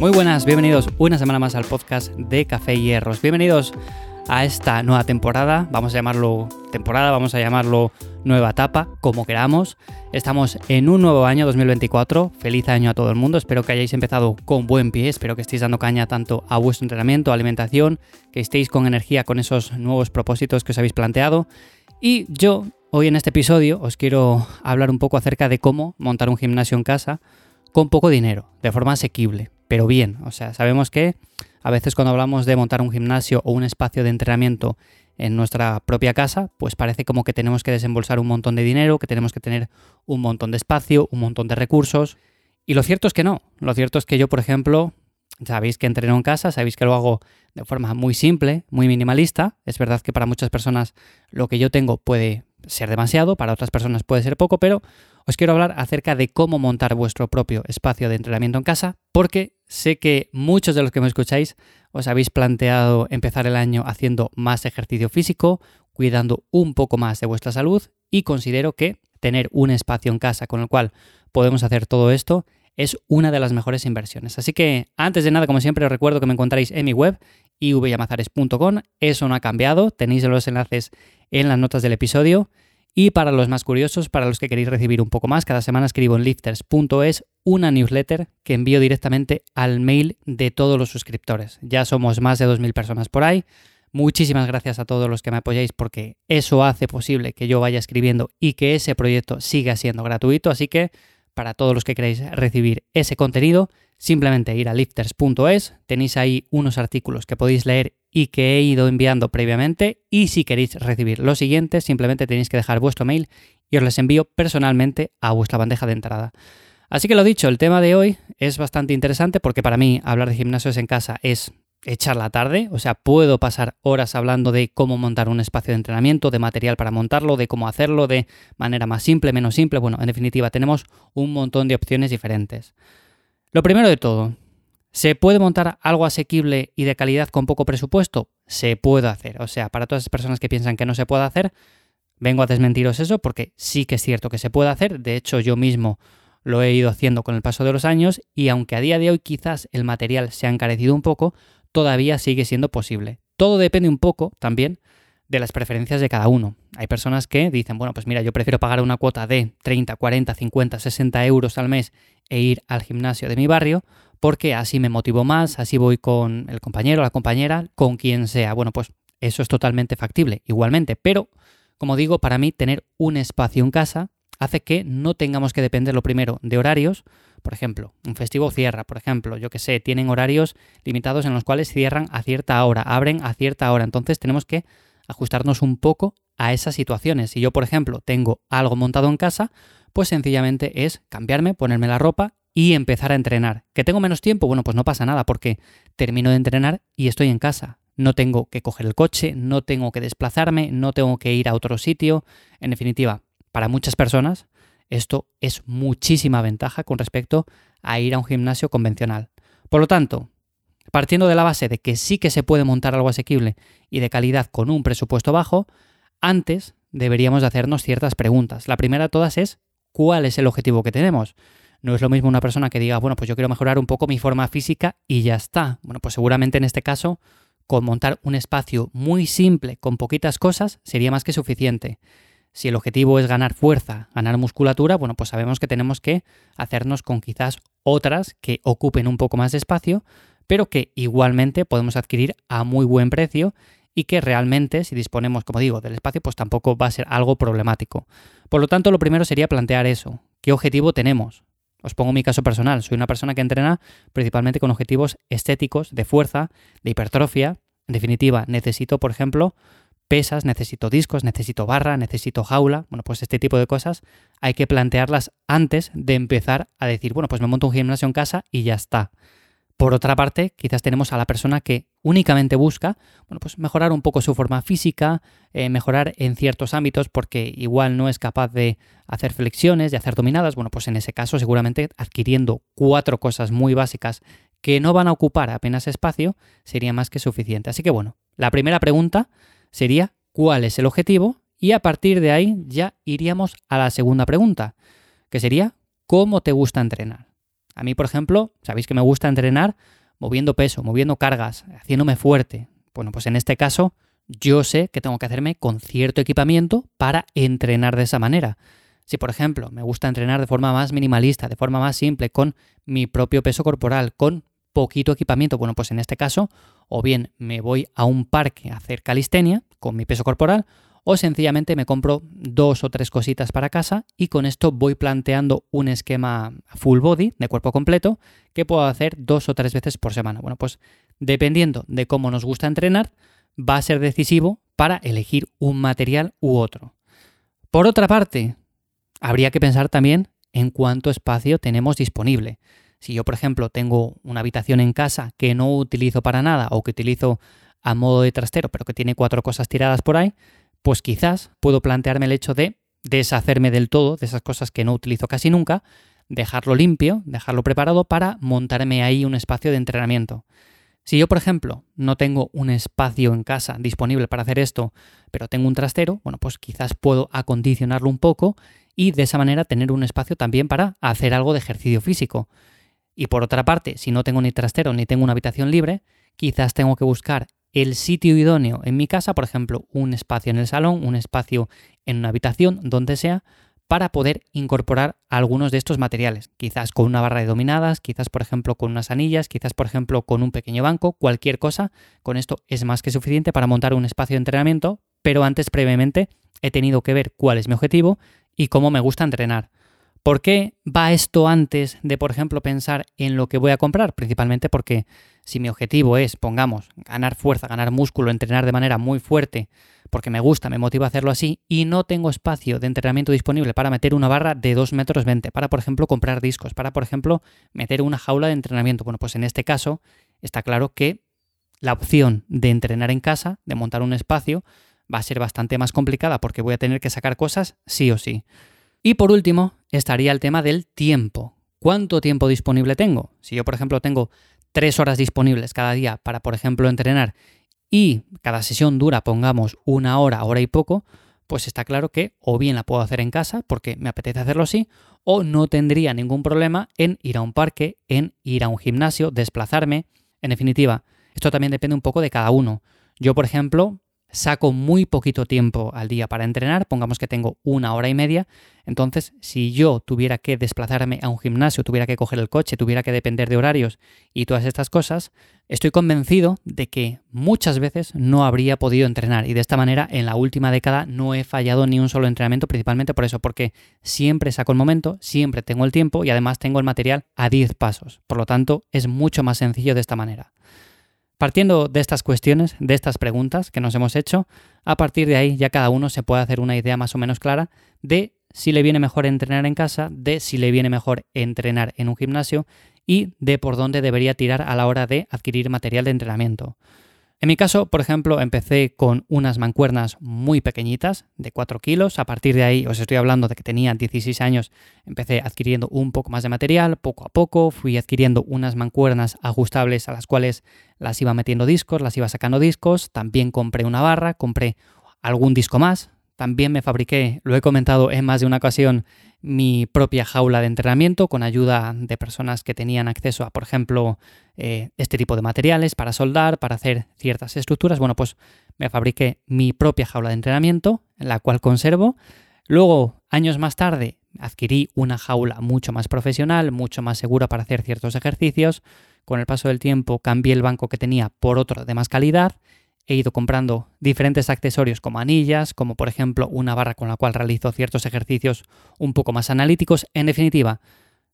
Muy buenas, bienvenidos una semana más al podcast de Café Hierros. Bienvenidos a esta nueva temporada, vamos a llamarlo temporada, vamos a llamarlo nueva etapa, como queramos. Estamos en un nuevo año 2024, feliz año a todo el mundo, espero que hayáis empezado con buen pie, espero que estéis dando caña tanto a vuestro entrenamiento, alimentación, que estéis con energía con esos nuevos propósitos que os habéis planteado. Y yo hoy en este episodio os quiero hablar un poco acerca de cómo montar un gimnasio en casa con poco dinero, de forma asequible pero bien. O sea, sabemos que a veces cuando hablamos de montar un gimnasio o un espacio de entrenamiento en nuestra propia casa, pues parece como que tenemos que desembolsar un montón de dinero, que tenemos que tener un montón de espacio, un montón de recursos. Y lo cierto es que no. Lo cierto es que yo, por ejemplo, sabéis que entreno en casa, sabéis que lo hago de forma muy simple, muy minimalista. Es verdad que para muchas personas lo que yo tengo puede ser demasiado, para otras personas puede ser poco, pero os quiero hablar acerca de cómo montar vuestro propio espacio de entrenamiento en casa, porque sé que muchos de los que me escucháis os habéis planteado empezar el año haciendo más ejercicio físico, cuidando un poco más de vuestra salud y considero que tener un espacio en casa con el cual podemos hacer todo esto es una de las mejores inversiones. Así que antes de nada, como siempre, os recuerdo que me encontraréis en mi web ivyamazares.com. Eso no ha cambiado, tenéis los enlaces en las notas del episodio. Y para los más curiosos, para los que queréis recibir un poco más, cada semana escribo en lifters.es una newsletter que envío directamente al mail de todos los suscriptores. Ya somos más de 2.000 personas por ahí. Muchísimas gracias a todos los que me apoyáis porque eso hace posible que yo vaya escribiendo y que ese proyecto siga siendo gratuito. Así que para todos los que queráis recibir ese contenido, simplemente ir a lifters.es, tenéis ahí unos artículos que podéis leer y que he ido enviando previamente y si queréis recibir los siguientes simplemente tenéis que dejar vuestro mail y os les envío personalmente a vuestra bandeja de entrada. Así que lo dicho, el tema de hoy es bastante interesante porque para mí hablar de gimnasios en casa es echar la tarde, o sea, puedo pasar horas hablando de cómo montar un espacio de entrenamiento, de material para montarlo, de cómo hacerlo, de manera más simple, menos simple, bueno, en definitiva, tenemos un montón de opciones diferentes. Lo primero de todo, ¿se puede montar algo asequible y de calidad con poco presupuesto? Se puede hacer, o sea, para todas las personas que piensan que no se puede hacer, vengo a desmentiros eso porque sí que es cierto que se puede hacer, de hecho yo mismo lo he ido haciendo con el paso de los años y aunque a día de hoy quizás el material se ha encarecido un poco, todavía sigue siendo posible. Todo depende un poco también de las preferencias de cada uno. Hay personas que dicen, bueno, pues mira, yo prefiero pagar una cuota de 30, 40, 50, 60 euros al mes e ir al gimnasio de mi barrio porque así me motivo más, así voy con el compañero, la compañera, con quien sea. Bueno, pues eso es totalmente factible, igualmente. Pero, como digo, para mí tener un espacio en casa hace que no tengamos que depender lo primero de horarios. Por ejemplo, un festivo cierra, por ejemplo, yo que sé, tienen horarios limitados en los cuales cierran a cierta hora, abren a cierta hora. Entonces tenemos que ajustarnos un poco a esas situaciones. Si yo, por ejemplo, tengo algo montado en casa, pues sencillamente es cambiarme, ponerme la ropa y empezar a entrenar. ¿Que tengo menos tiempo? Bueno, pues no pasa nada porque termino de entrenar y estoy en casa. No tengo que coger el coche, no tengo que desplazarme, no tengo que ir a otro sitio. En definitiva, para muchas personas esto es muchísima ventaja con respecto a ir a un gimnasio convencional. Por lo tanto, partiendo de la base de que sí que se puede montar algo asequible y de calidad con un presupuesto bajo, antes deberíamos de hacernos ciertas preguntas. La primera de todas es ¿cuál es el objetivo que tenemos? No es lo mismo una persona que diga, bueno, pues yo quiero mejorar un poco mi forma física y ya está. Bueno, pues seguramente en este caso, con montar un espacio muy simple, con poquitas cosas, sería más que suficiente. Si el objetivo es ganar fuerza, ganar musculatura, bueno, pues sabemos que tenemos que hacernos con quizás otras que ocupen un poco más de espacio, pero que igualmente podemos adquirir a muy buen precio y que realmente, si disponemos, como digo, del espacio, pues tampoco va a ser algo problemático. Por lo tanto, lo primero sería plantear eso. ¿Qué objetivo tenemos? Os pongo mi caso personal. Soy una persona que entrena principalmente con objetivos estéticos, de fuerza, de hipertrofia. En definitiva, necesito, por ejemplo, pesas, necesito discos, necesito barra, necesito jaula. Bueno, pues este tipo de cosas hay que plantearlas antes de empezar a decir, bueno, pues me monto un gimnasio en casa y ya está. Por otra parte, quizás tenemos a la persona que únicamente busca, bueno, pues mejorar un poco su forma física, eh, mejorar en ciertos ámbitos porque igual no es capaz de hacer flexiones, de hacer dominadas. Bueno, pues en ese caso seguramente adquiriendo cuatro cosas muy básicas que no van a ocupar apenas espacio sería más que suficiente. Así que bueno, la primera pregunta sería cuál es el objetivo y a partir de ahí ya iríamos a la segunda pregunta, que sería ¿cómo te gusta entrenar? A mí, por ejemplo, sabéis que me gusta entrenar moviendo peso, moviendo cargas, haciéndome fuerte. Bueno, pues en este caso yo sé que tengo que hacerme con cierto equipamiento para entrenar de esa manera. Si, por ejemplo, me gusta entrenar de forma más minimalista, de forma más simple, con mi propio peso corporal, con poquito equipamiento, bueno, pues en este caso, o bien me voy a un parque a hacer calistenia con mi peso corporal, o sencillamente me compro dos o tres cositas para casa y con esto voy planteando un esquema full body de cuerpo completo que puedo hacer dos o tres veces por semana. Bueno, pues dependiendo de cómo nos gusta entrenar, va a ser decisivo para elegir un material u otro. Por otra parte, habría que pensar también en cuánto espacio tenemos disponible. Si yo, por ejemplo, tengo una habitación en casa que no utilizo para nada o que utilizo a modo de trastero, pero que tiene cuatro cosas tiradas por ahí, pues quizás puedo plantearme el hecho de deshacerme del todo de esas cosas que no utilizo casi nunca, dejarlo limpio, dejarlo preparado para montarme ahí un espacio de entrenamiento. Si yo, por ejemplo, no tengo un espacio en casa disponible para hacer esto, pero tengo un trastero, bueno, pues quizás puedo acondicionarlo un poco y de esa manera tener un espacio también para hacer algo de ejercicio físico. Y por otra parte, si no tengo ni trastero ni tengo una habitación libre, quizás tengo que buscar el sitio idóneo en mi casa, por ejemplo, un espacio en el salón, un espacio en una habitación, donde sea, para poder incorporar algunos de estos materiales. Quizás con una barra de dominadas, quizás por ejemplo con unas anillas, quizás por ejemplo con un pequeño banco, cualquier cosa. Con esto es más que suficiente para montar un espacio de entrenamiento, pero antes previamente he tenido que ver cuál es mi objetivo y cómo me gusta entrenar. ¿Por qué va esto antes de, por ejemplo, pensar en lo que voy a comprar? Principalmente porque si mi objetivo es, pongamos, ganar fuerza, ganar músculo, entrenar de manera muy fuerte, porque me gusta, me motiva a hacerlo así, y no tengo espacio de entrenamiento disponible para meter una barra de 2 metros 20, para, por ejemplo, comprar discos, para, por ejemplo, meter una jaula de entrenamiento. Bueno, pues en este caso está claro que la opción de entrenar en casa, de montar un espacio, va a ser bastante más complicada porque voy a tener que sacar cosas sí o sí. Y por último, estaría el tema del tiempo. ¿Cuánto tiempo disponible tengo? Si yo, por ejemplo, tengo tres horas disponibles cada día para, por ejemplo, entrenar y cada sesión dura, pongamos, una hora, hora y poco, pues está claro que o bien la puedo hacer en casa porque me apetece hacerlo así, o no tendría ningún problema en ir a un parque, en ir a un gimnasio, desplazarme. En definitiva, esto también depende un poco de cada uno. Yo, por ejemplo, saco muy poquito tiempo al día para entrenar, pongamos que tengo una hora y media, entonces si yo tuviera que desplazarme a un gimnasio, tuviera que coger el coche, tuviera que depender de horarios y todas estas cosas, estoy convencido de que muchas veces no habría podido entrenar y de esta manera en la última década no he fallado ni un solo entrenamiento, principalmente por eso, porque siempre saco el momento, siempre tengo el tiempo y además tengo el material a 10 pasos, por lo tanto es mucho más sencillo de esta manera. Partiendo de estas cuestiones, de estas preguntas que nos hemos hecho, a partir de ahí ya cada uno se puede hacer una idea más o menos clara de si le viene mejor entrenar en casa, de si le viene mejor entrenar en un gimnasio y de por dónde debería tirar a la hora de adquirir material de entrenamiento. En mi caso, por ejemplo, empecé con unas mancuernas muy pequeñitas, de 4 kilos. A partir de ahí, os estoy hablando de que tenía 16 años, empecé adquiriendo un poco más de material, poco a poco. Fui adquiriendo unas mancuernas ajustables a las cuales las iba metiendo discos, las iba sacando discos. También compré una barra, compré algún disco más. También me fabriqué, lo he comentado en más de una ocasión, mi propia jaula de entrenamiento con ayuda de personas que tenían acceso a, por ejemplo, eh, este tipo de materiales para soldar, para hacer ciertas estructuras. Bueno, pues me fabriqué mi propia jaula de entrenamiento, en la cual conservo. Luego, años más tarde, adquirí una jaula mucho más profesional, mucho más segura para hacer ciertos ejercicios. Con el paso del tiempo cambié el banco que tenía por otro de más calidad he ido comprando diferentes accesorios como anillas, como por ejemplo una barra con la cual realizo ciertos ejercicios un poco más analíticos. En definitiva,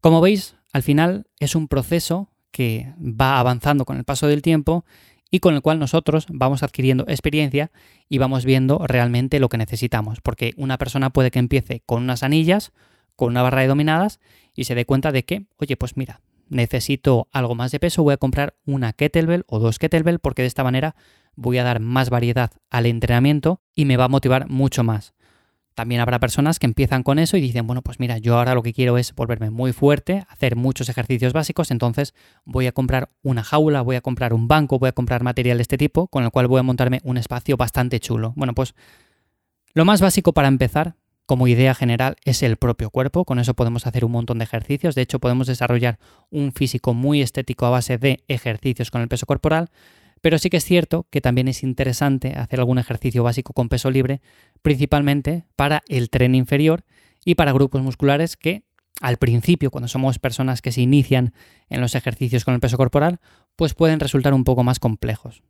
como veis, al final es un proceso que va avanzando con el paso del tiempo y con el cual nosotros vamos adquiriendo experiencia y vamos viendo realmente lo que necesitamos. Porque una persona puede que empiece con unas anillas, con una barra de dominadas y se dé cuenta de que, oye, pues mira, necesito algo más de peso, voy a comprar una kettlebell o dos kettlebell porque de esta manera voy a dar más variedad al entrenamiento y me va a motivar mucho más. También habrá personas que empiezan con eso y dicen, bueno, pues mira, yo ahora lo que quiero es volverme muy fuerte, hacer muchos ejercicios básicos, entonces voy a comprar una jaula, voy a comprar un banco, voy a comprar material de este tipo, con el cual voy a montarme un espacio bastante chulo. Bueno, pues lo más básico para empezar como idea general es el propio cuerpo, con eso podemos hacer un montón de ejercicios, de hecho podemos desarrollar un físico muy estético a base de ejercicios con el peso corporal, pero sí que es cierto que también es interesante hacer algún ejercicio básico con peso libre, principalmente para el tren inferior y para grupos musculares que al principio, cuando somos personas que se inician en los ejercicios con el peso corporal, pues pueden resultar un poco más complejos.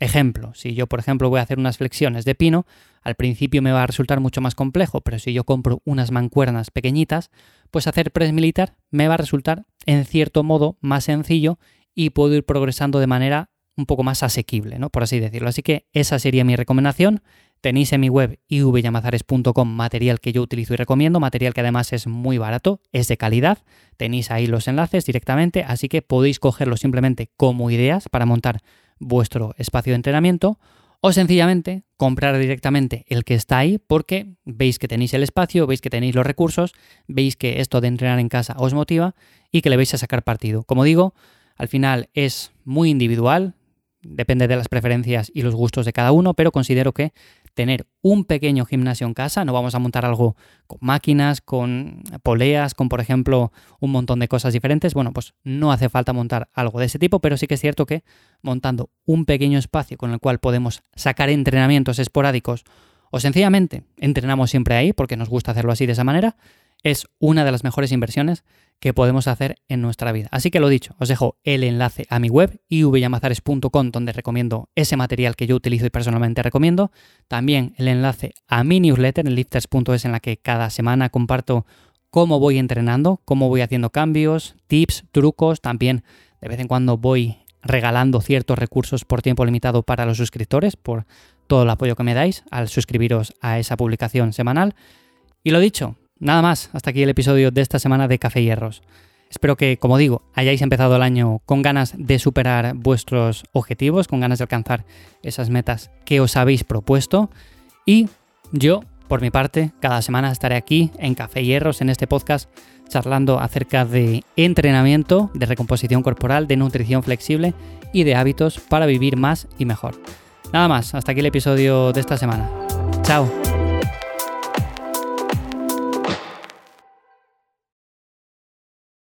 Ejemplo, si yo por ejemplo voy a hacer unas flexiones de pino, al principio me va a resultar mucho más complejo, pero si yo compro unas mancuernas pequeñitas, pues hacer press militar me va a resultar en cierto modo más sencillo y puedo ir progresando de manera un poco más asequible, ¿no? Por así decirlo. Así que esa sería mi recomendación. Tenéis en mi web ivyamazares.com material que yo utilizo y recomiendo, material que además es muy barato, es de calidad. Tenéis ahí los enlaces directamente, así que podéis cogerlo simplemente como ideas para montar vuestro espacio de entrenamiento o sencillamente comprar directamente el que está ahí porque veis que tenéis el espacio, veis que tenéis los recursos, veis que esto de entrenar en casa os motiva y que le vais a sacar partido. Como digo, al final es muy individual, depende de las preferencias y los gustos de cada uno, pero considero que tener un pequeño gimnasio en casa, no vamos a montar algo con máquinas, con poleas, con por ejemplo un montón de cosas diferentes, bueno, pues no hace falta montar algo de ese tipo, pero sí que es cierto que montando un pequeño espacio con el cual podemos sacar entrenamientos esporádicos o sencillamente entrenamos siempre ahí porque nos gusta hacerlo así de esa manera, es una de las mejores inversiones que podemos hacer en nuestra vida. Así que lo dicho, os dejo el enlace a mi web ivyamazares.com donde recomiendo ese material que yo utilizo y personalmente recomiendo. También el enlace a mi newsletter en lifters.es en la que cada semana comparto cómo voy entrenando, cómo voy haciendo cambios, tips, trucos. También de vez en cuando voy regalando ciertos recursos por tiempo limitado para los suscriptores, por todo el apoyo que me dais al suscribiros a esa publicación semanal. Y lo dicho, Nada más, hasta aquí el episodio de esta semana de Café Hierros. Espero que, como digo, hayáis empezado el año con ganas de superar vuestros objetivos, con ganas de alcanzar esas metas que os habéis propuesto. Y yo, por mi parte, cada semana estaré aquí en Café Hierros, en este podcast, charlando acerca de entrenamiento, de recomposición corporal, de nutrición flexible y de hábitos para vivir más y mejor. Nada más, hasta aquí el episodio de esta semana. Chao.